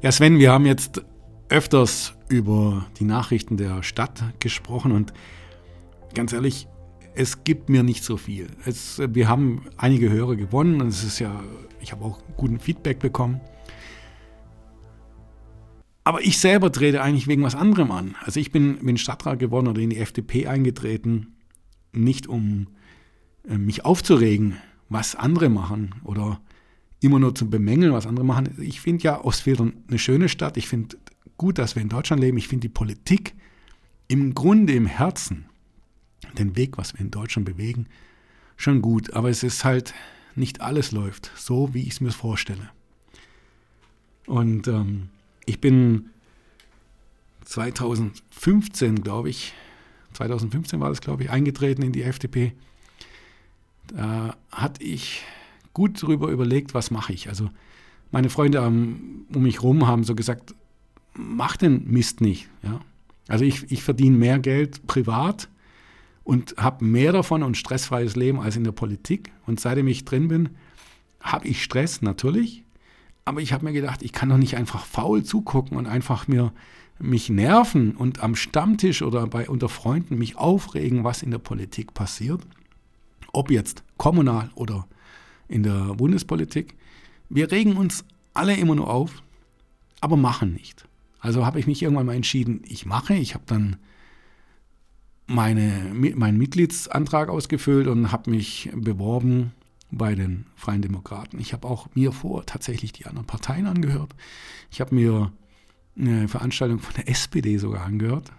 Ja, Sven, wir haben jetzt öfters über die Nachrichten der Stadt gesprochen und ganz ehrlich, es gibt mir nicht so viel. Es, wir haben einige Hörer gewonnen und es ist ja, ich habe auch guten Feedback bekommen. Aber ich selber trete eigentlich wegen was anderem an. Also ich bin, bin Stadtrat geworden oder in die FDP eingetreten, nicht um äh, mich aufzuregen, was andere machen oder immer nur zu bemängeln, was andere machen. Ich finde ja Ostfildern eine schöne Stadt. Ich finde gut, dass wir in Deutschland leben. Ich finde die Politik im Grunde, im Herzen, den Weg, was wir in Deutschland bewegen, schon gut. Aber es ist halt, nicht alles läuft so, wie ich es mir vorstelle. Und ähm, ich bin 2015, glaube ich, 2015 war das, glaube ich, eingetreten in die FDP. Da hatte ich gut darüber überlegt, was mache ich. Also meine Freunde um mich herum haben so gesagt, mach den Mist nicht. Ja? Also ich, ich verdiene mehr Geld privat und habe mehr davon und stressfreies Leben als in der Politik. Und seitdem ich drin bin, habe ich Stress natürlich. Aber ich habe mir gedacht, ich kann doch nicht einfach faul zugucken und einfach mir mich nerven und am Stammtisch oder bei unter Freunden mich aufregen, was in der Politik passiert. Ob jetzt kommunal oder in der Bundespolitik. Wir regen uns alle immer nur auf, aber machen nicht. Also habe ich mich irgendwann mal entschieden, ich mache. Ich habe dann meine, meinen Mitgliedsantrag ausgefüllt und habe mich beworben bei den Freien Demokraten. Ich habe auch mir vor tatsächlich die anderen Parteien angehört. Ich habe mir eine Veranstaltung von der SPD sogar angehört.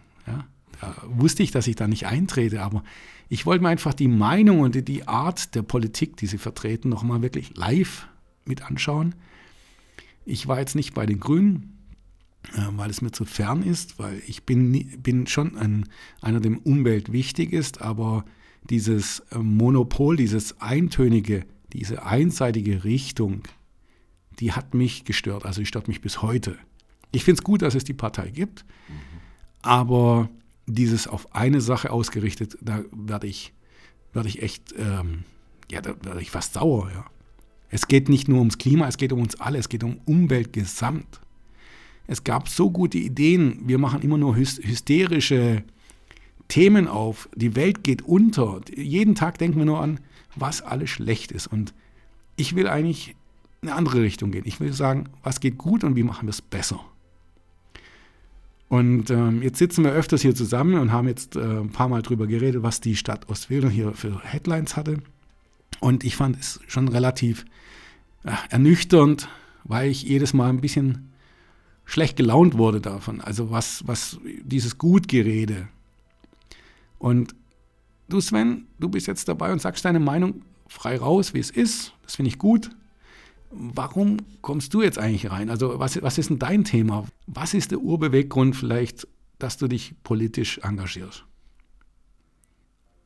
Da wusste ich, dass ich da nicht eintrete, aber ich wollte mir einfach die Meinung und die Art der Politik, die sie vertreten, nochmal wirklich live mit anschauen. Ich war jetzt nicht bei den Grünen, äh, weil es mir zu fern ist, weil ich bin, bin schon ein, einer, dem Umwelt wichtig ist, aber dieses äh, Monopol, dieses eintönige, diese einseitige Richtung, die hat mich gestört. Also die stört mich bis heute. Ich finde es gut, dass es die Partei gibt, mhm. aber dieses auf eine Sache ausgerichtet, da werde ich, werd ich echt, ähm, ja, da werde ich fast sauer, ja. Es geht nicht nur ums Klima, es geht um uns alle, es geht um Umwelt gesamt. Es gab so gute Ideen, wir machen immer nur hysterische Themen auf, die Welt geht unter. Jeden Tag denken wir nur an, was alles schlecht ist. Und ich will eigentlich in eine andere Richtung gehen. Ich will sagen, was geht gut und wie machen wir es besser. Und ähm, jetzt sitzen wir öfters hier zusammen und haben jetzt äh, ein paar Mal drüber geredet, was die Stadt Ostwildern hier für Headlines hatte. Und ich fand es schon relativ äh, ernüchternd, weil ich jedes Mal ein bisschen schlecht gelaunt wurde davon. Also was, was dieses Gutgerede. Und du Sven, du bist jetzt dabei und sagst deine Meinung frei raus, wie es ist. Das finde ich gut. Warum kommst du jetzt eigentlich rein? Also was, was ist denn dein Thema? Was ist der Urbeweggrund vielleicht, dass du dich politisch engagierst?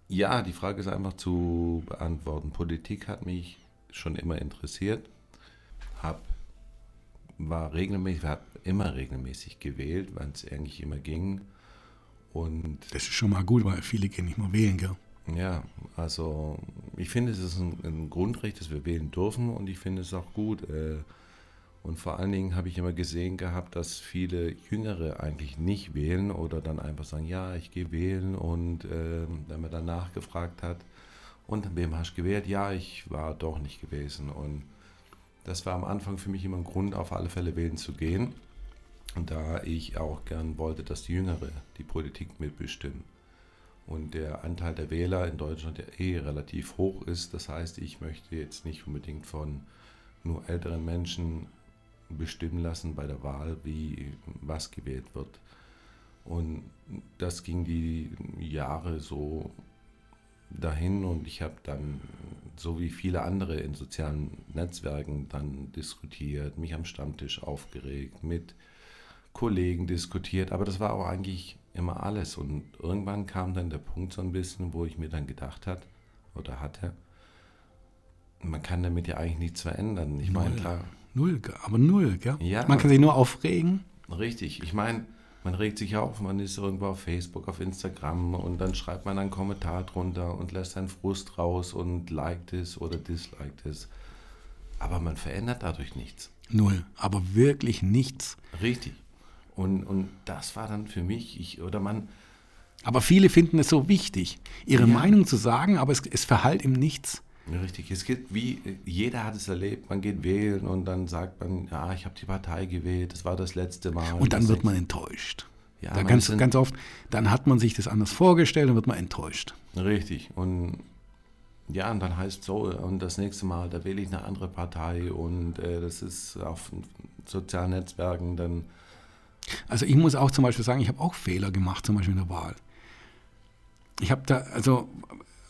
Ja, die Frage ist einfach zu beantworten. Politik hat mich schon immer interessiert, hab, war regelmäßig, habe immer regelmäßig gewählt, weil es eigentlich immer ging. Und das ist schon mal gut, weil viele gehen nicht mehr wählen, gell? Ja, also ich finde, es ist ein, ein, Grundrecht, dass wir wählen dürfen und ich finde es auch gut. Äh, und vor allen Dingen habe ich immer gesehen gehabt, dass viele Jüngere eigentlich nicht wählen oder dann einfach sagen, ja, ich gehe wählen und äh, wenn man dann nachgefragt hat, und wem hast du gewählt? Ja, ich war doch nicht gewesen. Und das war am Anfang für mich immer ein Grund, auf alle Fälle wählen zu gehen. Da ich auch gern wollte, dass die Jüngere die Politik mitbestimmen und der Anteil der Wähler in Deutschland ja eh relativ hoch ist. Das heißt, ich möchte jetzt nicht unbedingt von nur älteren Menschen bestimmen lassen bei der Wahl, wie was gewählt wird. Und das ging die Jahre so dahin und ich habe dann, so wie viele andere in sozialen Netzwerken, dann diskutiert, mich am Stammtisch aufgeregt, mit Kollegen diskutiert, aber das war auch eigentlich immer alles. Und irgendwann kam dann der Punkt so ein bisschen, wo ich mir dann gedacht hat oder hatte, man kann damit ja eigentlich nichts verändern. Ich meine, klar. Null, aber null, gell? Ja. Man kann sich nur aufregen. Richtig. Ich meine, man regt sich auf, man ist irgendwo auf Facebook, auf Instagram und dann schreibt man einen Kommentar drunter und lässt seinen Frust raus und liked es oder disliked es. aber man verändert dadurch nichts. Null, aber wirklich nichts. Richtig. Und, und das war dann für mich, ich, oder man, Aber viele finden es so wichtig, ihre Ja. Meinung zu sagen, aber es, es verhallt ihm nichts. Richtig, es geht wie, jeder hat es erlebt, man geht wählen und dann sagt man, ja, ich habe die Partei gewählt, das war das letzte Mal. Und dann wird man enttäuscht. Ja, da man ganz, ganz oft, dann hat man sich das anders vorgestellt und wird man enttäuscht. Richtig, und ja, und dann heißt so, und das nächste Mal, da wähle ich eine andere Partei und äh, das ist auf sozialen Netzwerken dann, Also ich muss auch zum Beispiel sagen, ich habe auch Fehler gemacht, zum Beispiel in der Wahl. Ich habe da, also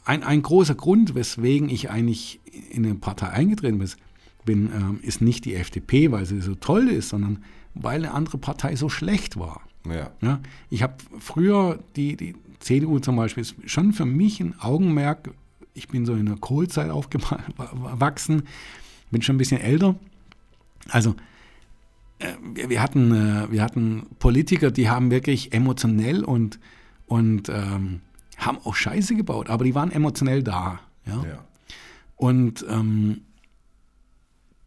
ein, ein großer Grund, weswegen ich eigentlich in eine Partei eingetreten bin, bin ähm, ist nicht die FDP, weil sie so toll ist, sondern weil eine andere Partei so schlecht war. ja, Ja, ich habe früher die, die CDU zum Beispiel ist schon für mich ein Augenmerk. Ich bin so in der Kohlzeit aufgewachsen, bin schon ein bisschen älter. Also wir, wir, hatten, äh, wir hatten Politiker, die haben wirklich emotionell und, und ähm, haben auch Scheiße gebaut, aber die waren emotionell da. Ja? ja, Und ähm,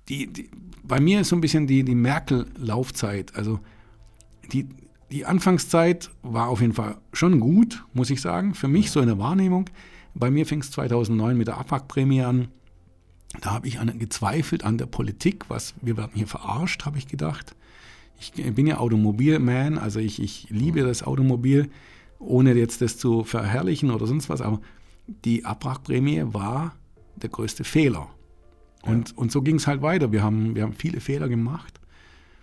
die, die, bei mir ist so ein bisschen die, die Merkel-Laufzeit. Also die, die Anfangszeit war auf jeden Fall schon gut, muss ich sagen, für mich so in der Wahrnehmung. Bei mir fing es 2009 mit der Abwrackprämie an. Da habe ich an, gezweifelt an der Politik, was wir werden hier verarscht, habe ich gedacht. Ich bin ja Automobilman, also ich, ich liebe das Automobil, ohne jetzt das zu verherrlichen oder sonst was, aber die Abwrackprämie war der größte Fehler. Und, und so ging es halt weiter. Wir haben, wir haben viele Fehler gemacht.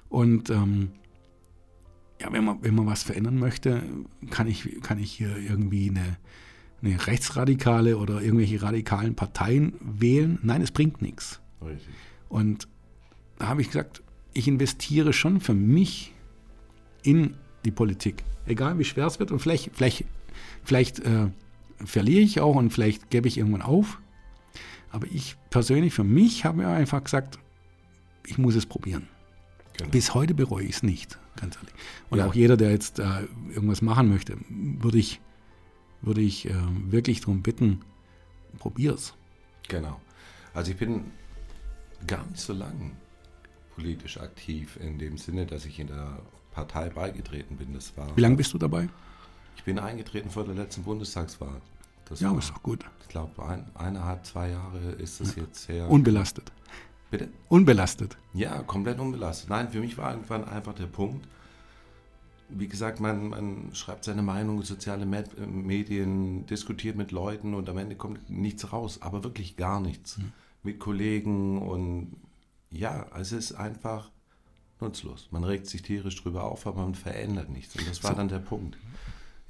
Und ähm, ja, wenn man, wenn man was verändern möchte, kann ich, kann ich hier irgendwie eine, eine rechtsradikale oder irgendwelche radikalen Parteien wählen. Nein, es bringt nichts. richtig. Und da habe ich gesagt, ich investiere schon für mich in die Politik. Egal wie schwer es wird. Und vielleicht, vielleicht, vielleicht äh, verliere ich auch und vielleicht gebe ich irgendwann auf. Aber ich persönlich, für mich, habe mir einfach gesagt, ich muss es probieren. Genau. Bis heute bereue ich es nicht, ganz ehrlich. Und Ja. auch jeder, der jetzt äh, irgendwas machen möchte, würde ich, würde ich äh, wirklich darum bitten, probier's. Genau. Also ich bin gar nicht so lang politisch aktiv in dem Sinne, dass ich in der Partei beigetreten bin. Das war, Wie lange bist du dabei? Ich bin eingetreten vor der letzten Bundestagswahl. Das Ja, war, ist doch gut. ich glaube, ein, eineinhalb, zwei Jahre ist das jetzt her. Unbelastet. Bitte? Unbelastet. Ja, komplett unbelastet. Nein, für mich war irgendwann einfach der Punkt, wie gesagt, man, man schreibt seine Meinung, soziale Med äh, Medien, diskutiert mit Leuten und am Ende kommt nichts raus, aber wirklich gar nichts. Mit Kollegen und ja, es ist einfach nutzlos. Man regt sich tierisch drüber auf, aber man verändert nichts. Und das war So. dann der Punkt.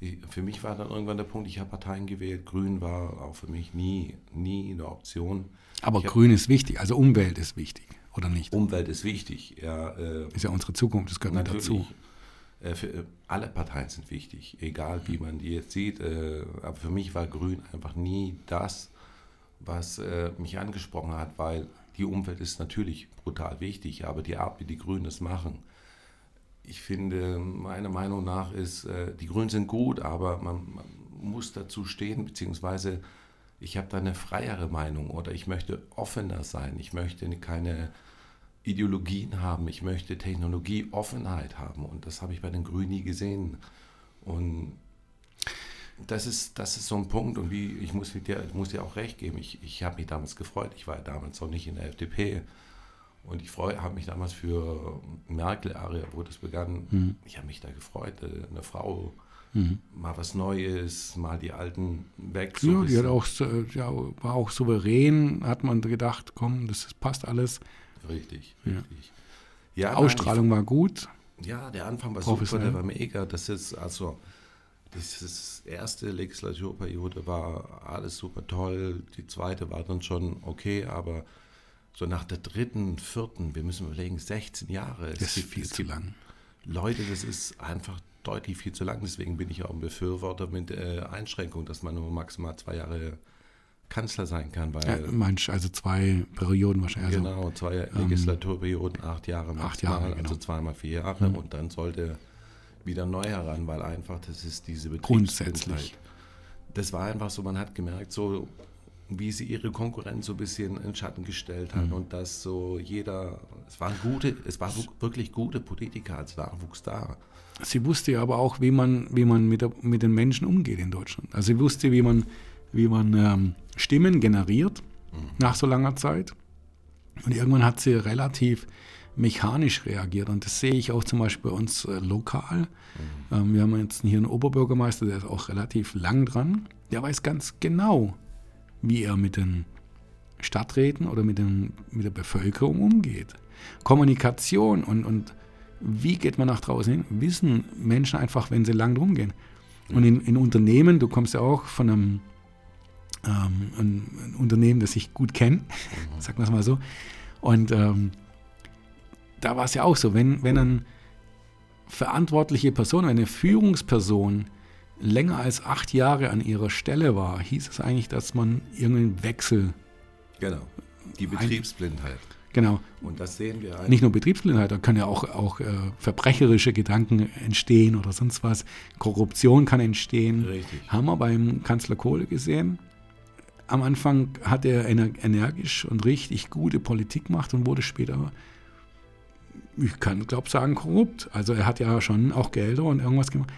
Ich, für mich war dann irgendwann der Punkt, ich habe Parteien gewählt, Grün war auch für mich nie, nie eine Option. Aber Ich hab- Grün ist wichtig, also Umwelt ist wichtig, oder nicht? Umwelt ist wichtig. Ja, äh, Ist ja unsere Zukunft, das gehört mit dazu. Äh, für, äh, alle Parteien sind wichtig, egal wie man die jetzt sieht. Äh, aber für mich war Grün einfach nie das, was mich angesprochen hat, weil die Umwelt ist natürlich brutal wichtig, aber die Art, wie die Grünen das machen, ich finde, meiner Meinung nach ist, die Grünen sind gut, aber man, man muss dazu stehen, beziehungsweise ich habe da eine freiere Meinung oder ich möchte offener sein, ich möchte keine Ideologien haben, ich möchte Technologieoffenheit haben. Und das habe ich bei den Grünen nie gesehen. Und das ist, das ist so ein Punkt. Und wie, ich muss, dir, muss dir auch recht geben, ich, ich habe mich damals gefreut, ich war ja damals noch nicht in der FDP und ich habe mich damals für Merkel-Area, wo das begann, ich habe mich da gefreut, äh, eine Frau, mal was Neues, mal die Alten weg. so Ja, die hat auch, ja, war auch souverän, hat man gedacht, komm, das passt alles. Richtig, Ja. richtig. Ja, nein, Ausstrahlung war gut. ich, ja, der Anfang war super, der war mega. Das ist also, das ist erste Legislaturperiode war alles super toll. Die zweite war dann schon okay, aber so nach der dritten, vierten, wir müssen überlegen, 16 Jahre. Das ist gibt- viel zu lang. Leute, das ist einfach deutlich viel zu lang. Deswegen bin ich auch ein Befürworter mit äh, Einschränkung, dass man nur maximal zwei Jahre Kanzler sein kann, weil Ja, meinst, also zwei Perioden wahrscheinlich. Also, genau, zwei Legislaturperioden, acht Jahre maximal, acht Jahre, genau. also zweimal vier Jahre und dann sollte wieder neu heran, weil einfach das ist diese Grundsätzlich. Das war einfach so, man hat gemerkt, so wie sie ihre Konkurrenz so ein bisschen in Schatten gestellt hat mhm. und dass so jeder, es waren gute, es waren wirklich gute Politiker als Nachwuchs da. Sie wusste ja aber auch, wie man, wie man mit, der, mit den Menschen umgeht in Deutschland. Also sie wusste, wie man, wie man ähm, Stimmen generiert mhm. nach so langer Zeit. Und irgendwann hat sie relativ mechanisch reagiert. Und das sehe ich auch zum Beispiel bei uns äh, lokal. Mhm. Ähm, wir haben jetzt hier einen Oberbürgermeister, der ist auch relativ lang dran. Der weiß ganz genau, wie er mit den Stadträten oder mit, den, mit der Bevölkerung umgeht. Kommunikation und, und wie geht man nach draußen hin, wissen Menschen einfach, wenn sie lang drum gehen. Und in, in Unternehmen, du kommst ja auch von einem, ähm, ein, ein, Unternehmen, das ich gut kenne, mhm. sagen wir es mal so. Und ähm, da war es ja auch so, wenn, wenn eine verantwortliche Person, eine Führungsperson länger als acht Jahre an ihrer Stelle war, hieß es eigentlich, dass man irgendeinen Wechsel. Genau. Die Betriebsblindheit. Genau. Und das sehen wir eigentlich. Nicht nur Betriebsblindheit, da können ja auch, auch äh, verbrecherische Gedanken entstehen oder sonst was. Korruption kann entstehen. Richtig. Haben wir beim Kanzler Kohle gesehen. Am Anfang hat er energisch und richtig gute Politik gemacht und wurde später ich kann, glaube sagen, korrupt. Also er hat ja schon auch Gelder und irgendwas gemacht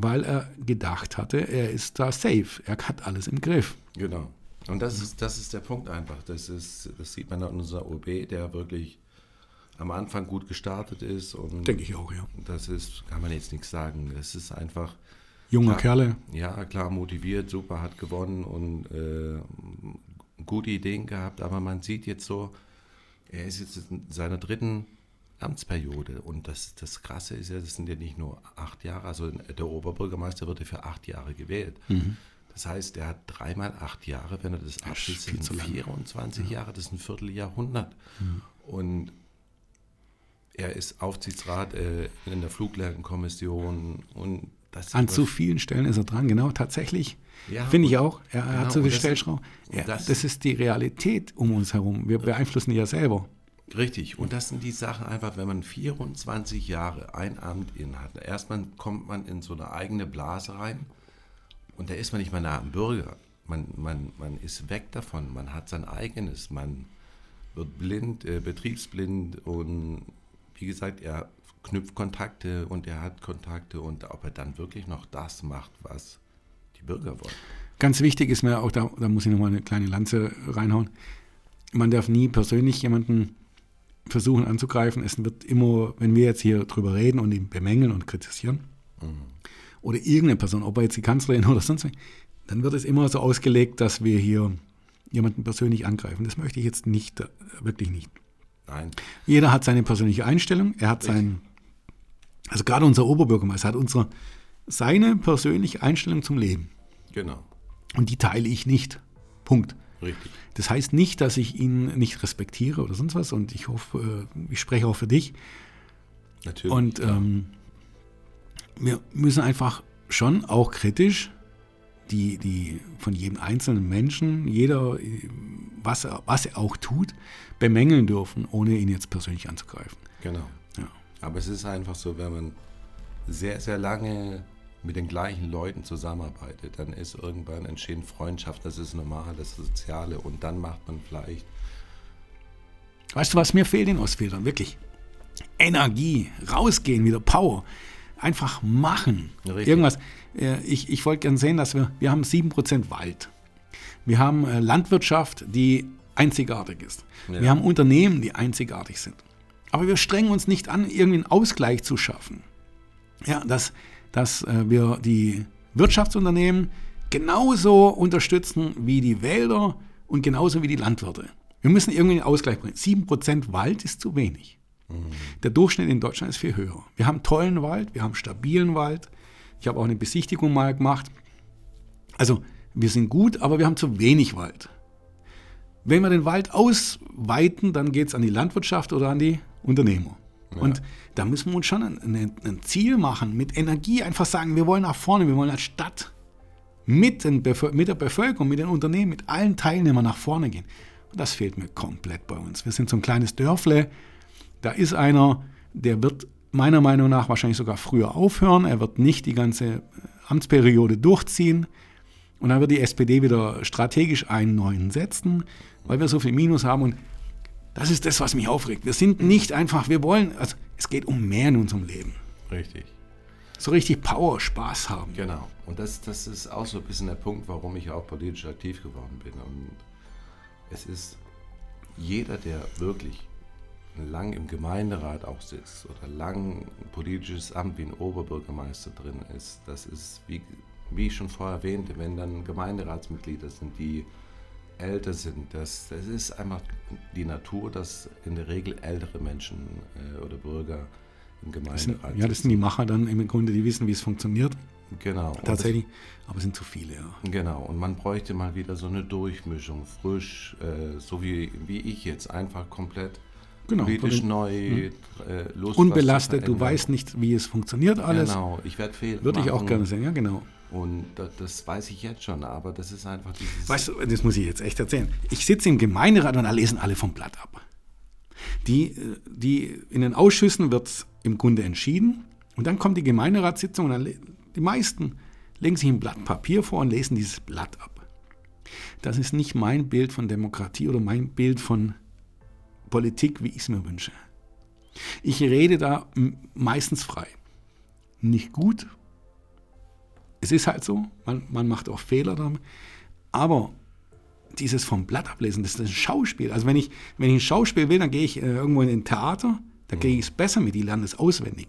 weil er gedacht hatte, er ist da safe, er hat alles im Griff. Genau. Und das ist, das ist der Punkt einfach. Das, ist, das sieht man an unserer OB, der wirklich am Anfang gut gestartet ist. Denke ich auch, ja. Das ist, kann man jetzt nichts sagen. Es ist einfach. Junger Kerle. Ja, klar, motiviert, super, hat gewonnen und äh, gute Ideen gehabt. Aber man sieht jetzt so, er ist jetzt in seiner dritten Amtsperiode. Und das, das Krasse ist ja, das sind ja nicht nur acht Jahre, also der Oberbürgermeister wird ja für acht Jahre gewählt. Mhm. Das heißt, er hat dreimal acht Jahre, wenn er das abschließt, das sind 24 ja. Jahre, das ist ein Vierteljahrhundert. Mhm. Und er ist Aufsichtsrat äh, in der Fluglärmkommission und An zu vielen Stellen ist er dran, genau, tatsächlich. Ja, Finde ich auch. Er, genau, hat so viel Stellschrauben. Ja, das, das, ist die Realität um uns herum. Wir beeinflussen die ja selber. Richtig, und das sind die Sachen einfach, wenn man 24 Jahre ein Amt innehat. Erstmal kommt man in so eine eigene Blase rein und da ist man nicht mehr nah am Bürger. Man, man, man ist weg davon, man hat sein eigenes, man wird blind, äh, betriebsblind und wie gesagt, er knüpft Kontakte und er hat Kontakte und ob er dann wirklich noch das macht, was die Bürger wollen. Ganz wichtig ist mir auch, da, da muss ich nochmal eine kleine Lanze reinhauen, man darf nie persönlich jemanden versuchen anzugreifen. Es wird immer, wenn wir jetzt hier drüber reden und ihn bemängeln und kritisieren, mhm. oder irgendeine Person, ob er jetzt die Kanzlerin oder sonst was, dann wird es immer so ausgelegt, dass wir hier jemanden persönlich angreifen. Das möchte ich jetzt nicht, äh, wirklich nicht. Nein. Jeder hat seine persönliche Einstellung. Er hat sein, also gerade unser Oberbürgermeister hat unsere, seine persönliche Einstellung zum Leben. Genau. Und die teile ich nicht. Punkt. Richtig. Das heißt nicht, dass ich ihn nicht respektiere oder sonst was und ich hoffe, äh, ich spreche auch für dich. Natürlich. Und ähm, wir müssen einfach schon auch kritisch die, die von jedem einzelnen Menschen, jeder, was er, was er auch tut, bemängeln dürfen, ohne ihn jetzt persönlich anzugreifen. Genau. Aber es ist einfach so, wenn man sehr, sehr lange mit den gleichen Leuten zusammenarbeitet, dann ist irgendwann entstehen Freundschaft, das ist normal, das Soziale und dann macht man vielleicht. Weißt du, was mir fehlt in Ostfildern? Wirklich. Energie, rausgehen, wieder Power. Einfach machen. Richtig. Irgendwas. Äh, ich, ich wollte gerne sehen, dass wir, wir haben 7% Wald. Wir haben äh, Landwirtschaft, die einzigartig ist. Ja. Wir haben Unternehmen, die einzigartig sind. Aber wir strengen uns nicht an, irgendwie einen Ausgleich zu schaffen. Ja, das, dass äh, wir die Wirtschaftsunternehmen genauso unterstützen wie die Wälder und genauso wie die Landwirte. Wir müssen irgendwie einen Ausgleich bringen. 7% Wald ist zu wenig. Mhm. Der Durchschnitt in Deutschland ist viel höher. Wir haben tollen Wald, wir haben stabilen Wald. Ich habe auch eine Besichtigung mal gemacht. Also wir sind gut, aber wir haben zu wenig Wald. Wenn wir den Wald ausweiten, dann geht es an die Landwirtschaft oder an die Unternehmer. Ja. Und da müssen wir uns schon ein, ein, Ziel machen, mit Energie einfach sagen, wir wollen nach vorne, wir wollen als Stadt mit, mit der Bevölkerung, mit den Unternehmen, mit allen Teilnehmern nach vorne gehen. Und das fehlt mir komplett bei uns. Wir sind so ein kleines Dörfle, da ist einer, der wird meiner Meinung nach wahrscheinlich sogar früher aufhören, er wird nicht die ganze Amtsperiode durchziehen. Und dann wird die SPD wieder strategisch einen neuen setzen, weil wir so viel Minus haben. Und das ist das, was mich aufregt. Wir sind nicht einfach, wir wollen, also es geht um mehr in unserem Leben. Richtig. So richtig Power, Spaß haben. Genau. Und das, das ist auch so ein bisschen der Punkt, warum ich auch politisch aktiv geworden bin. Und es ist jeder, der wirklich lang im Gemeinderat auch sitzt oder lang ein politisches Amt wie ein Oberbürgermeister drin ist, das ist, wie, wie ich schon vorher erwähnte, wenn dann Gemeinderatsmitglieder sind, die älter sind, das, das ist einfach die Natur, dass in der Regel ältere Menschen äh, oder Bürger im Gemeinderat sind, Ja, das sind die Macher dann im Grunde, die wissen, wie es funktioniert. Genau. Tatsächlich, aber es sind zu viele, ja. Genau, und man bräuchte mal wieder so eine Durchmischung, frisch, äh, so wie, wie ich jetzt, einfach komplett Genau, politisch von- neu, Mhm. äh, zu Unbelastet, du weißt nicht, wie es funktioniert alles. Genau, ich werde Fehler Würde ich auch gerne sehen, ja, genau. Und das, weiß ich jetzt schon, aber das ist einfach dieses... Weißt du, das muss ich jetzt echt erzählen. Ich sitze im Gemeinderat und da lesen alle vom Blatt ab. Die, äh, die, in den Ausschüssen wird es im Grunde entschieden und dann kommt die Gemeinderatssitzung und dann, die meisten legen sich ein Blatt Papier vor und lesen dieses Blatt ab. Das ist nicht mein Bild von Demokratie oder mein Bild von Politik, wie ich es mir wünsche. Ich rede da meistens frei. Nicht gut. Es ist halt so, man, man macht auch Fehler damit. Aber dieses vom Blatt ablesen, das ist ein Schauspiel. Also wenn ich, wenn ich ein Schauspiel will, dann gehe ich äh, irgendwo in ein Theater, da gehe ich es besser mit, die lernen es auswendig.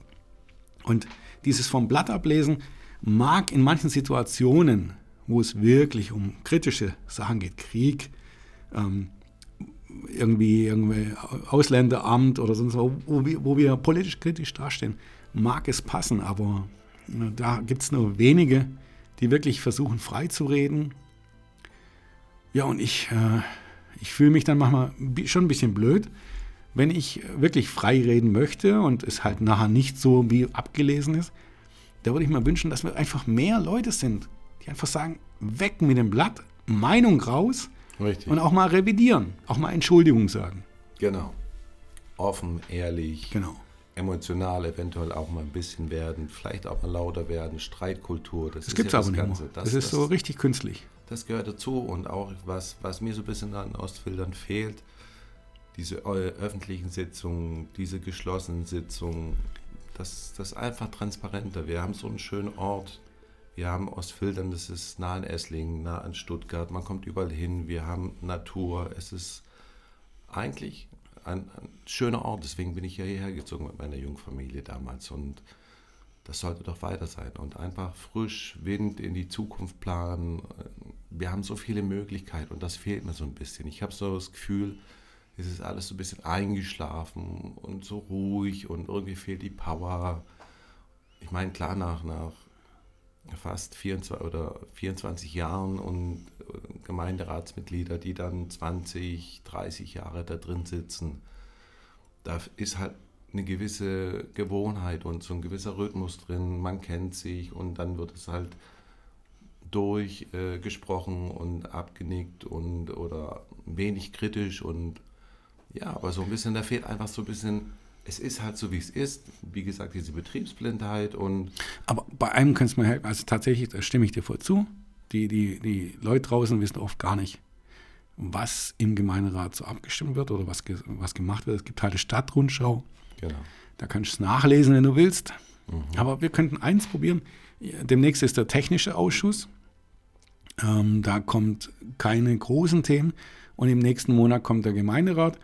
Und dieses vom Blatt ablesen mag in manchen Situationen, wo es wirklich um kritische Sachen geht, Krieg, ähm, irgendwie, irgendwie Ausländeramt oder sonst wo, wo, wir, wo wir politisch kritisch dastehen, mag es passen, aber da gibt es nur wenige, die wirklich versuchen, frei zu reden. Ja, und ich, äh, ich fühle mich dann manchmal schon ein bisschen blöd, wenn ich wirklich frei reden möchte und es halt nachher nicht so wie abgelesen ist. Da würde ich mir wünschen, dass wir einfach mehr Leute sind, die einfach sagen, weg mit dem Blatt, Meinung raus Richtig. und auch mal revidieren, auch mal Entschuldigung sagen. genau. Offen, ehrlich, Genau. Emotional eventuell auch mal ein bisschen werden, vielleicht auch mal lauter werden, Streitkultur, das, Das ist gibt es ja aber das nicht Ganze. mehr. Das, ist so richtig künstlich. Das gehört dazu und auch was, was mir so ein bisschen an Ostfildern fehlt, diese öffentlichen Sitzungen, diese geschlossenen Sitzungen, das, das ist einfach transparenter. Wir haben so einen schönen Ort. Wir haben Ostfildern, das ist nah an Esslingen, nah an Stuttgart. Man kommt überall hin. Wir haben Natur. Es ist eigentlich ein, ein schöner Ort. Deswegen bin ich hierher gezogen mit meiner Jungfamilie damals. Und das sollte doch weiter sein. Und einfach frisch Wind in die Zukunft planen. Wir haben so viele Möglichkeiten und das fehlt mir so ein bisschen. Ich habe so das Gefühl, es ist alles so ein bisschen eingeschlafen und so ruhig und irgendwie fehlt die Power. Ich meine, klar, nach, nach fast 24, oder 24 Jahren und Gemeinderatsmitglieder, die dann 20, 30 Jahre da drin sitzen, da ist halt eine gewisse Gewohnheit und so ein gewisser Rhythmus drin. Man kennt sich und dann wird es halt durchgesprochen äh, und abgenickt und oder wenig kritisch und ja, aber so ein bisschen, da fehlt einfach so ein bisschen, es ist halt so, wie es ist. Wie gesagt, diese Betriebsblindheit und Aber bei einem kannst du mir helfen, also tatsächlich, da stimme ich dir voll zu. Die, die, die Leute draußen wissen oft gar nicht, was im Gemeinderat so abgestimmt wird oder was, was gemacht wird. Es gibt halt eine Stadtrundschau, genau. da kannst du es nachlesen, wenn du willst. Aber wir könnten eins probieren. Demnächst ist der technische Ausschuss. Ähm, da kommt keine großen Themen. Und im nächsten Monat kommt der Gemeinderat.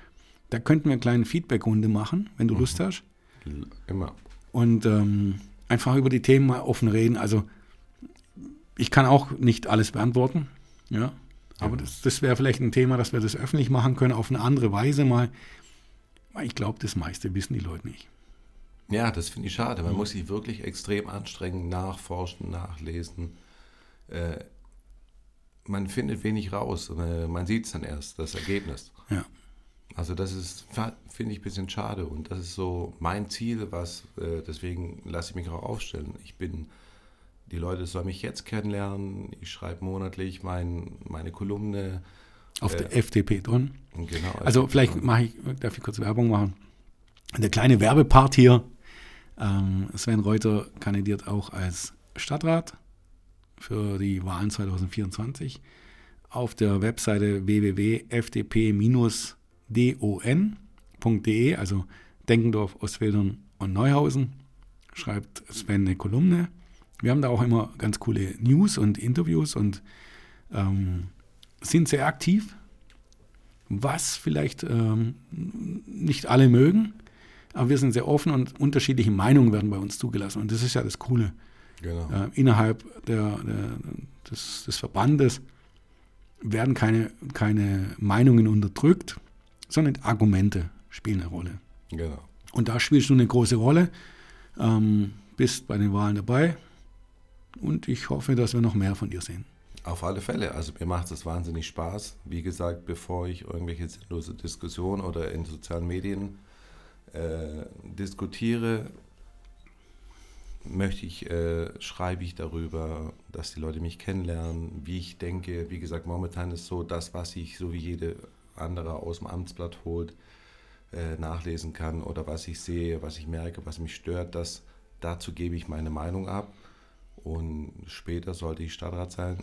Da könnten wir eine kleine Feedbackrunde machen, wenn du Lust hast. Immer. und ähm, einfach über die Themen mal offen reden. Also ich kann auch nicht alles beantworten, ja, aber das, das wäre vielleicht ein Thema, dass wir das öffentlich machen können, auf eine andere Weise mal. Ich glaube, das meiste wissen die Leute nicht. Ja, das finde ich schade. Man muss sich wirklich extrem anstrengen, nachforschen, nachlesen. Äh, man findet wenig raus. Äh, man sieht es dann erst, das Ergebnis. Ja. Also das ist, finde ich, ein bisschen schade. Und das ist so mein Ziel, was, äh, deswegen lasse ich mich auch aufstellen. Ich bin, die Leute sollen mich jetzt kennenlernen. Ich schreibe monatlich mein, meine Kolumne. Auf Äh, der FDP drin. Genau, Also vielleicht mache ich, darf ich kurz Werbung machen. Der kleine Werbepart hier. Ähm, Sven Reuter kandidiert auch als Stadtrat für die Wahlen 2024 auf der Webseite www.fdp-don.de, also Denkendorf, Ostfildern und Neuhausen, schreibt Sven eine Kolumne. Wir haben da auch immer ganz coole News und Interviews und ähm, sind sehr aktiv, was vielleicht ähm, nicht alle mögen, aber wir sind sehr offen und unterschiedliche Meinungen werden bei uns zugelassen. Und das ist ja das Coole. Genau. Äh, innerhalb der, der, des, des Verbandes werden keine, keine Meinungen unterdrückt, sondern Argumente spielen eine Rolle. Genau. Und da spielst du eine große Rolle, ähm, bist bei den Wahlen dabei und ich hoffe, dass wir noch mehr von dir sehen. Auf alle Fälle. Also mir macht es wahnsinnig Spaß. Wie gesagt, bevor ich irgendwelche sinnlose Diskussionen oder in sozialen Medien äh, diskutiere, möchte ich, äh, schreibe ich darüber, dass die Leute mich kennenlernen, wie ich denke. Wie gesagt, momentan ist so das, was ich, so wie jede andere aus dem Amtsblatt holt, äh, nachlesen kann oder was ich sehe, was ich merke, was mich stört, das, dazu gebe ich meine Meinung ab. Und später sollte ich Stadtrat sein,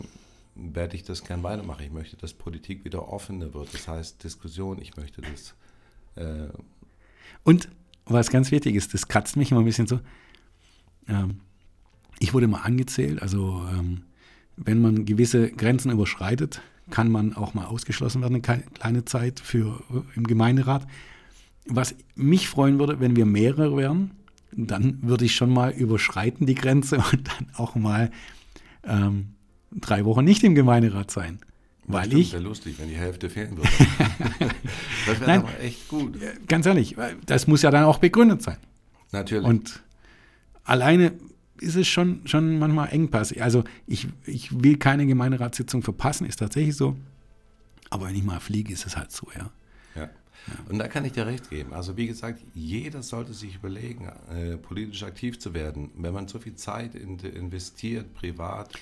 werde ich das gern weitermachen. Ich möchte, dass Politik wieder offener wird. Das heißt Diskussion, ich möchte das. Äh Und was ganz wichtig ist, das kratzt mich immer ein bisschen so, ähm, ich wurde mal angezählt, also ähm, wenn man gewisse Grenzen überschreitet, kann man auch mal ausgeschlossen werden, eine kleine Zeit für, im Gemeinderat. Was mich freuen würde, wenn wir mehrere wären, dann würde ich schon mal überschreiten die Grenze und dann auch mal ähm, drei Wochen nicht im Gemeinderat sein. Das weil ich. Das wäre lustig, wenn die Hälfte fehlen würde. das wäre aber echt gut. Ganz ehrlich, das muss ja dann auch begründet sein. Natürlich. Und alleine ist es schon, schon manchmal Engpass. Also ich, ich will keine Gemeinderatssitzung verpassen, ist tatsächlich so. Aber wenn ich mal fliege, ist es halt so, ja. Und da kann ich dir recht geben. Also wie gesagt, jeder sollte sich überlegen, äh, politisch aktiv zu werden. Wenn man so viel Zeit in, investiert, privat,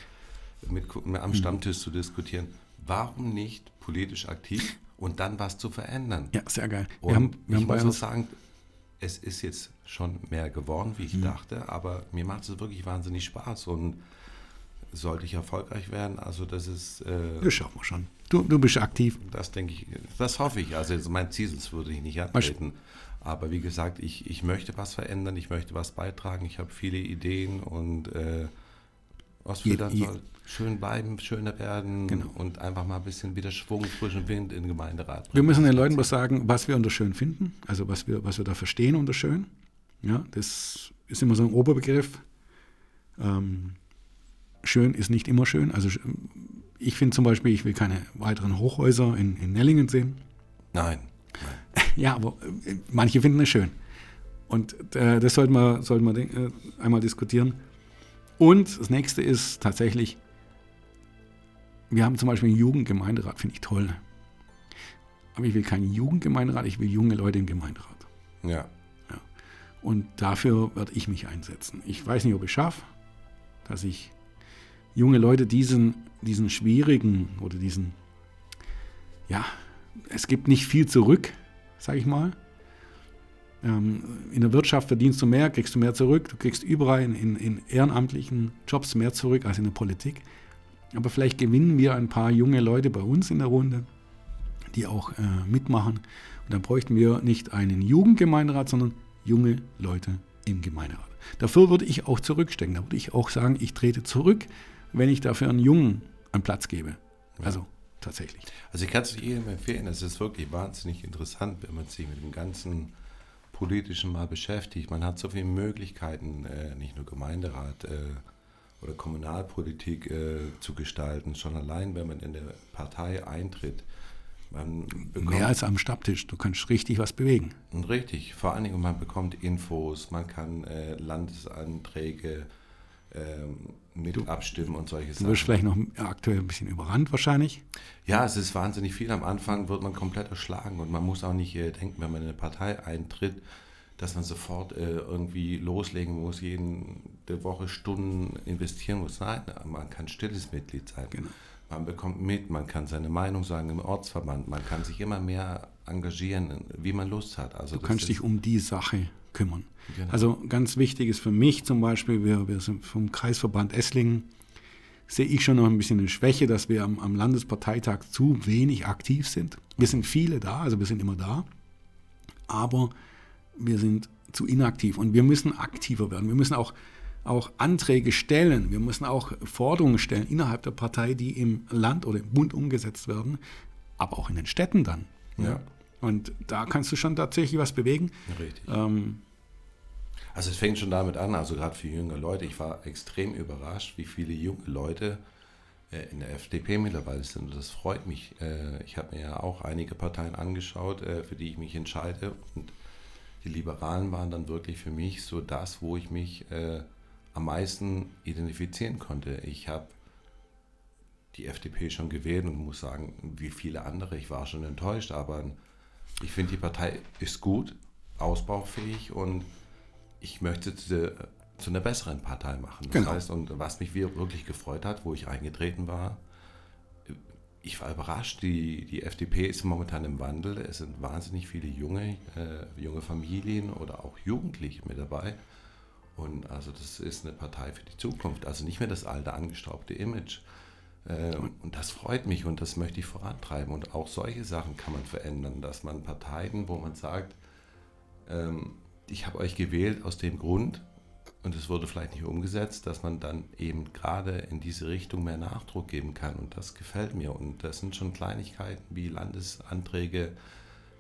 mit, am mhm. Stammtisch zu diskutieren, warum nicht politisch aktiv und dann was zu verändern? Ja, sehr geil. Wir haben, wir ich haben muss sagen, es ist jetzt schon mehr geworden, wie ich mhm. dachte, aber mir macht es wirklich wahnsinnig Spaß und sollte ich erfolgreich werden, also das ist... Äh, das schaffen wir schon. Du, du bist aktiv. Das denke ich, das hoffe ich. Also mein Ziel würde ich nicht antreten. Aber wie gesagt, ich, ich möchte was verändern, ich möchte was beitragen, ich habe viele Ideen und äh, was wir dann soll schön bleiben, schöner werden genau. und einfach mal ein bisschen wieder Schwung, frischen Wind in den Gemeinderat. Bringen. Wir müssen den Leuten was sagen, was wir unter schön finden, also was wir, was wir da verstehen unter schön. Ja, das ist immer so ein Oberbegriff. Ähm, schön ist nicht immer schön. Also ich finde zum Beispiel, ich will keine weiteren Hochhäuser in, in Nellingen sehen. Nein. Nein. Ja, aber äh, manche finden es schön. Und äh, das sollten wir, sollten wir äh, einmal diskutieren. Und das nächste ist tatsächlich, wir haben zum Beispiel einen Jugendgemeinderat, finde ich toll. Aber ich will keinen Jugendgemeinderat, ich will junge Leute im Gemeinderat. Ja. ja. Und dafür werde ich mich einsetzen. Ich weiß nicht, ob ich es schaffe, dass ich junge Leute diesen, diesen schwierigen oder diesen, ja, es gibt nicht viel zurück, sage ich mal. Ähm, in der Wirtschaft verdienst du mehr, kriegst du mehr zurück, du kriegst überall in, in, in ehrenamtlichen Jobs mehr zurück als in der Politik. Aber vielleicht gewinnen wir ein paar junge Leute bei uns in der Runde, die auch äh, mitmachen. Und dann bräuchten wir nicht einen Jugendgemeinderat, sondern junge Leute im Gemeinderat. Dafür würde ich auch zurückstecken. Da würde ich auch sagen, ich trete zurück, wenn ich dafür einen Jungen einen Platz gebe. Also tatsächlich. Also ich kann es jedem empfehlen. Es ist wirklich wahnsinnig interessant, wenn man sich mit dem ganzen Politischen mal beschäftigt. Man hat so viele Möglichkeiten, äh, nicht nur Gemeinderat äh, oder Kommunalpolitik äh, zu gestalten, schon allein, wenn man in der Partei eintritt. Mehr als am Stammtisch, du kannst richtig was bewegen. Und richtig, vor allen Dingen, man bekommt Infos, man kann äh, Landesanträge ähm, mit du, abstimmen und solche Sachen. Du wirst vielleicht noch aktuell ein bisschen überrannt wahrscheinlich. Ja, es ist wahnsinnig viel. Am Anfang wird man komplett erschlagen und man muss auch nicht äh, denken, wenn man in eine Partei eintritt, dass man sofort äh, irgendwie loslegen muss, jede Woche Stunden investieren muss. Nein, man kann stilles Mitglied sein. Genau. Man bekommt mit, man kann seine Meinung sagen im Ortsverband, man kann sich immer mehr engagieren, wie man Lust hat. Also du kannst dich um die Sache kümmern. Genau. Also ganz wichtig ist für mich zum Beispiel, wir, wir sind vom Kreisverband Esslingen, sehe ich schon noch ein bisschen eine Schwäche, dass wir am, am Landesparteitag zu wenig aktiv sind. Wir sind viele da, also wir sind immer da, aber wir sind zu inaktiv und wir müssen aktiver werden. Wir müssen auch, auch Anträge stellen, wir müssen auch Forderungen stellen innerhalb der Partei, die im Land oder im Bund umgesetzt werden, aber auch in den Städten dann. Ja. Und da kannst du schon tatsächlich was bewegen. Richtig. Ähm, also es fängt schon damit an, also gerade für junge Leute, ich war extrem überrascht, wie viele junge Leute äh, in der FDP mittlerweile sind. Das freut mich. Äh, ich habe mir ja auch einige Parteien angeschaut, äh, für die ich mich entscheide. Und die Liberalen waren dann wirklich für mich so das, wo ich mich am meisten identifizieren konnte. Ich habe die FDP schon gewählt und muss sagen, wie viele andere, ich war schon enttäuscht, aber ich finde, die Partei ist gut, ausbaufähig und ich möchte zu, zu einer besseren Partei machen. Das genau. heißt, und was mich wirklich gefreut hat, wo ich eingetreten war, ich war überrascht, die, die FDP ist momentan im Wandel. Es sind wahnsinnig viele junge, äh, junge Familien oder auch Jugendliche mit dabei. Und also das ist eine Partei für die Zukunft. Also nicht mehr das alte, angestaubte Image. Äh, und das freut mich und das möchte ich vorantreiben. Und auch solche Sachen kann man verändern, dass man Parteien, wo man sagt, ähm, ich habe euch gewählt aus dem Grund, und es wurde vielleicht nicht umgesetzt, dass man dann eben gerade in diese Richtung mehr Nachdruck geben kann. Und das gefällt mir. Und das sind schon Kleinigkeiten wie Landesanträge,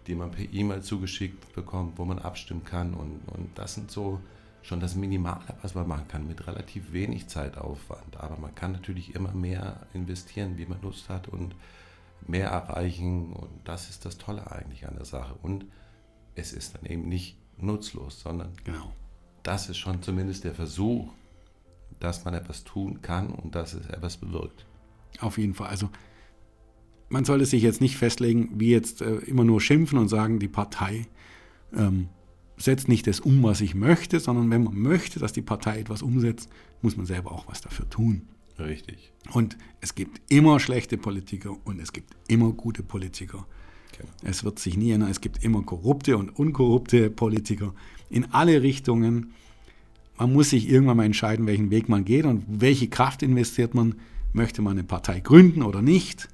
die man per E-Mail zugeschickt bekommt, wo man abstimmen kann. Und, und das sind so schon das Minimale, was man machen kann, mit relativ wenig Zeitaufwand. Aber man kann natürlich immer mehr investieren, wie man Lust hat und mehr erreichen. Und das ist das Tolle eigentlich an der Sache. Und es ist dann eben nicht nutzlos, sondern genau. das ist schon zumindest der Versuch, dass man etwas tun kann und dass es etwas bewirkt. Auf jeden Fall. Also man sollte sich jetzt nicht festlegen, wie jetzt äh, immer nur schimpfen und sagen, die Partei ähm, setzt nicht das um, was ich möchte, sondern wenn man möchte, dass die Partei etwas umsetzt, muss man selber auch was dafür tun. Richtig. Und es gibt immer schlechte Politiker und es gibt immer gute Politiker. Genau. Es wird sich nie ändern. Es gibt immer korrupte und unkorrupte Politiker in alle Richtungen. Man muss sich irgendwann mal entscheiden, welchen Weg man geht und welche Kraft investiert man. Möchte man eine Partei gründen oder nicht?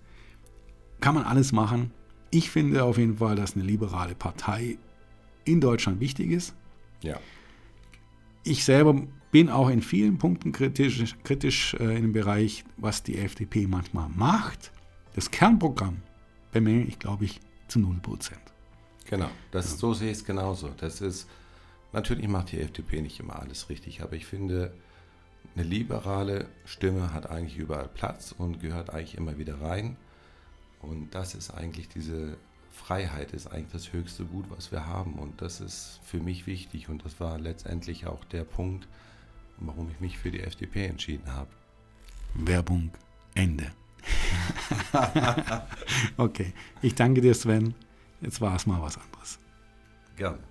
Kann man alles machen. Ich finde auf jeden Fall, dass eine liberale Partei in Deutschland wichtig ist. Ja. Ich selber bin auch in vielen Punkten kritisch, kritisch äh, in dem Bereich, was die FDP manchmal macht. Das Kernprogramm bemängel ich, glaube ich, zu 0 Prozent. Genau, das, ja. so sehe ich es genauso. Das ist, natürlich macht die FDP nicht immer alles richtig, aber ich finde, eine liberale Stimme hat eigentlich überall Platz und gehört eigentlich immer wieder rein. Und das ist eigentlich diese Freiheit, ist eigentlich das höchste Gut, was wir haben. Und das ist für mich wichtig. Und das war letztendlich auch der Punkt, warum ich mich für die FDP entschieden habe. Werbung Ende. okay, ich danke dir, Sven. Jetzt war es mal was anderes. Gerne.